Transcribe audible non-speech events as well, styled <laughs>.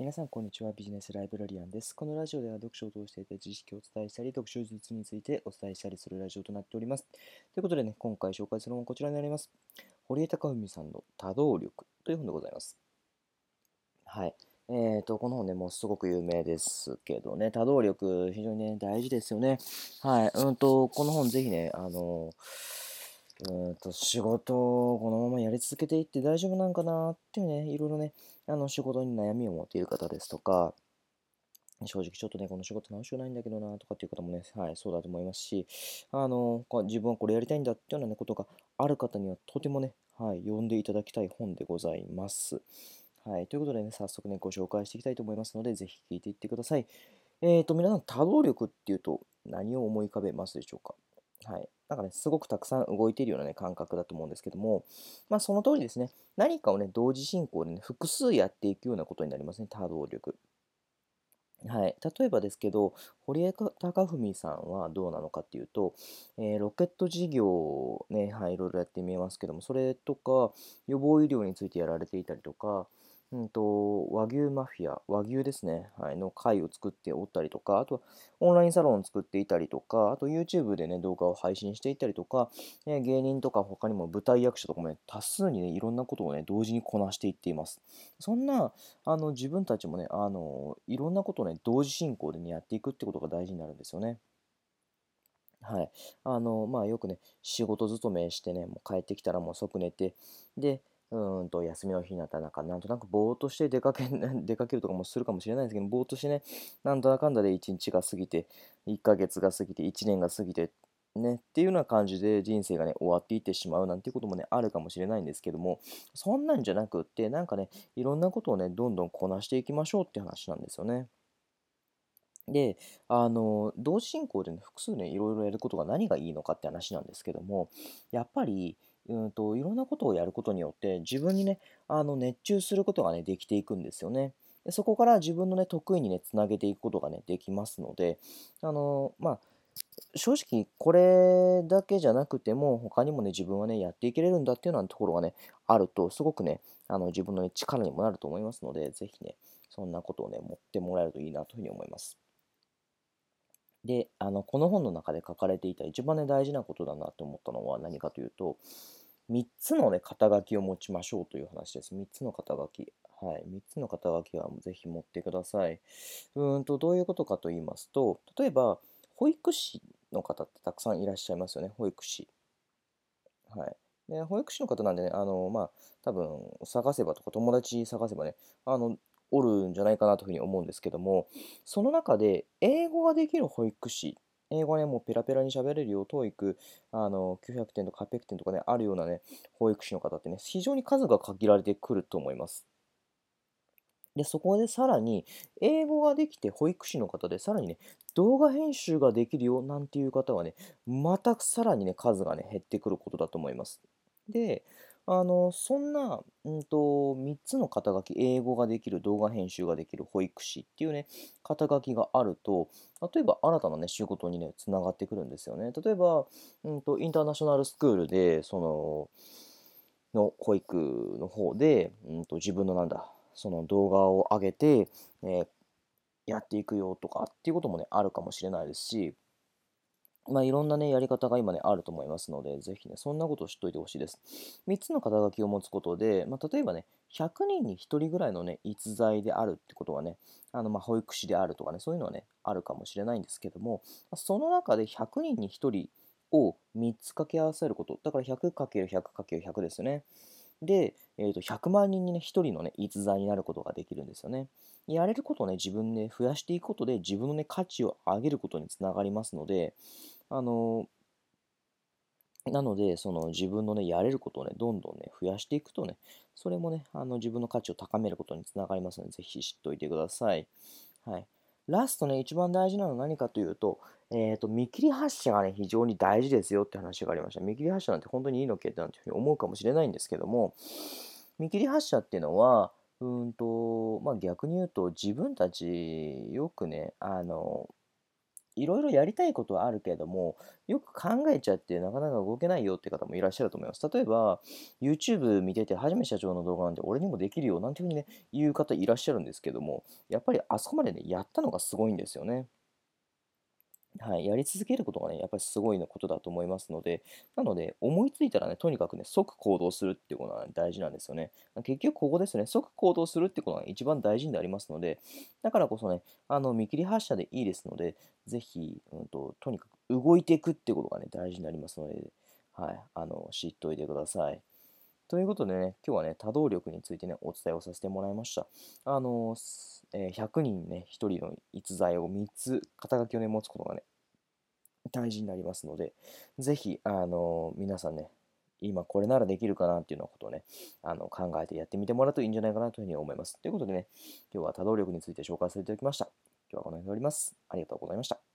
皆さん、こんにちは。ビジネスライブラリアンです。このラジオでは読書を通していた知識をお伝えしたり、読書術についてお伝えしたりするラジオとなっております。ということでね、今回紹介するのはこちらになります。堀江貴文さんの多動力という本でございます。はい。えーと、この本ね、もうすごく有名ですけどね、多動力、非常にね、大事ですよね。はい。うんと、この本ぜひね、あのうんと仕事をこのままやり続けていって大丈夫なんかなっていうね、いろいろね、あの仕事に悩みを持っている方ですとか、正直ちょっとね、この仕事楽しくないんだけどなとかっていう方もね、はい、そうだと思いますし、あの、自分はこれやりたいんだっていうような、ことがある方にはとてもね、はい、読んでいただきたい本でございます。はい、ということでね、早速ね、ご紹介していきたいと思いますので、ぜひ聞いていってください。えっ、ー、と、皆さん、多動力っていうと何を思い浮かべますでしょうか？はい。なんかね、すごくたくさん動いているようなね、感覚だと思うんですけども、まあその通りですね、何かをね、同時進行でね、複数やっていくようなことになりますね、多動力。はい。例えばですけど、堀江貴文さんはどうなのかっていうと、えー、ロケット事業をね、はい、いろいろやってみえますけども、それとか、予防医療についてやられていたりとか、うんと、和牛マフィア、和牛ですね、はい、の会を作っておったりとか、あとはオンラインサロンを作っていたりとか、あと YouTube でね、動画を配信していたりとか、え芸人とか他にも舞台役者とかもね、多数にね、いろんなことをね、同時にこなしていっています。そんな、あの、自分たちもね、あの、いろんなことをね、同時進行でね、やっていくってことが大事になるんですよね。はい。あの、まあよくね、仕事勤めしてね、もう帰ってきたらもう即寝て、で、うんと休みの日になったらなんかなんとなくぼーっとして出かけ <laughs> 出かけるとかもするかもしれないですけどぼーっとしてねなんだかんだで1日が過ぎて1ヶ月が過ぎて1年が過ぎてねっていうような感じで人生がね終わっていってしまうなんていうこともねあるかもしれないんですけどもそんなんじゃなくってなんかねいろんなことをねどんどんこなしていきましょうって話なんですよね。で、あの、同時進行でね、複数ね、いろいろやることが何がいいのかって話なんですけども、やっぱり、うんと、いろんなことをやることによって、自分にね、あの、熱中することがね、できていくんですよね。でそこから自分のね、得意にね、つなげていくことがね、できますので、あの、まあ、正直これだけじゃなくても他にもね自分はねやっていけれるんだっていうようなところがねあるとすごくねあの自分の、ね、力にもなると思いますのでぜひねそんなことをね持ってもらえるといいなというふうに思います。で、あの、この本の中で書かれていた一番ね、大事なことだなと思ったのは何かというと、3つのね、肩書きを持ちましょうという話です。3つの肩書き。はい。3つの肩書きはぜひ持ってください。うんと、どういうことかと言いますと、例えば、保育士の方ってたくさんいらっしゃいますよね。保育士。はい。で、保育士の方なんでね、あの、まあ、多分、探せばとか、友達探せばね、あの、おるんじゃないかなというふうに思うんですけども、その中で英語ができる保育士、英語ね、もうペラペラに喋れるよ、TOEIC、あの、900点とか800点とかね、あるようなね、保育士の方ってね、非常に数が限られてくると思います。で、そこでさらに、英語ができて保育士の方で、さらにね、動画編集ができるよなんていう方はね、またさらにね、数がね、減ってくることだと思います。で、あの、そんな、うんと、3つの肩書き、英語ができる、動画編集ができる、保育士っていうね、肩書きがあると、例えば新たなね、仕事にね、つながってくるんですよね。例えば、うんと、インターナショナルスクールで、その、の保育の方で、うんと、自分のなんだ、その動画を上げて、えー、やっていくよとかっていうこともね、あるかもしれないですし、まあ、いろんなね、やり方が今ね、あると思いますので、ぜひね、そんなことを知っといてほしいです。3つの肩書きを持つことで、まあ、例えばね、100人に1人ぐらいのね、逸材であるってことはね、あの、まあ、保育士であるとかね、そういうのはね、あるかもしれないんですけども、その中で100人に1人を3つ掛け合わせること、だから 100×100×100 ですよね。で、えー、と100万人にね、1人のね、逸材になることができるんですよね。やれることをね、自分で、増やしていくことで、自分のね、価値を上げることにつながりますので、あのなので、その自分のね、やれることをね、どんどんね、増やしていくとね、それもね、あの自分の価値を高めることにつながりますので、ぜひ知っておいてください。はい。ラストね、一番大事なのは何かというと、えっ、ー、と、見切り発車がね、非常に大事ですよって話がありました。見切り発車なんて本当にいいのけってなんて思うかもしれないんですけども、見切り発車っていうのは、うんと、まあ、逆に言うと、自分たちよくね、あの、いろいろやりたいことはあるけれども、よく考えちゃってなかなか動けないよって方もいらっしゃると思います。例えば、YouTube 見てて、はじめ社長の動画なんて俺にもできるよなんていうふうにね、言う方いらっしゃるんですけども、やっぱりあそこまでね、やったのがすごいんですよね。はい、やり続けることがね、やっぱりすごいのことだと思いますので、なので、思いついたらね、とにかくね、即行動するっていうことが、大事なんですよね。結局、ここですね、即行動するってことが一番大事になりますので、だからこそね、あの見切り発車でいいですので、ぜひ、うんと、とにかく動いていくってことがね、大事になりますので、はい、あの、知っといてください。ということでね、今日はね、多動力についてね、お伝えをさせてもらいました。あの、えー、100人ね、1人の逸材を3つ、肩書きをね、持つことがね、大事になりますので、ぜひ、あの、皆さんね、今これならできるかなっていうようなことをね、あの考えてやってみてもらうといいんじゃないかなというふうに思います。ということでね、今日は多動力について紹介させていただきました。今日はこの辺で終わります。ありがとうございました。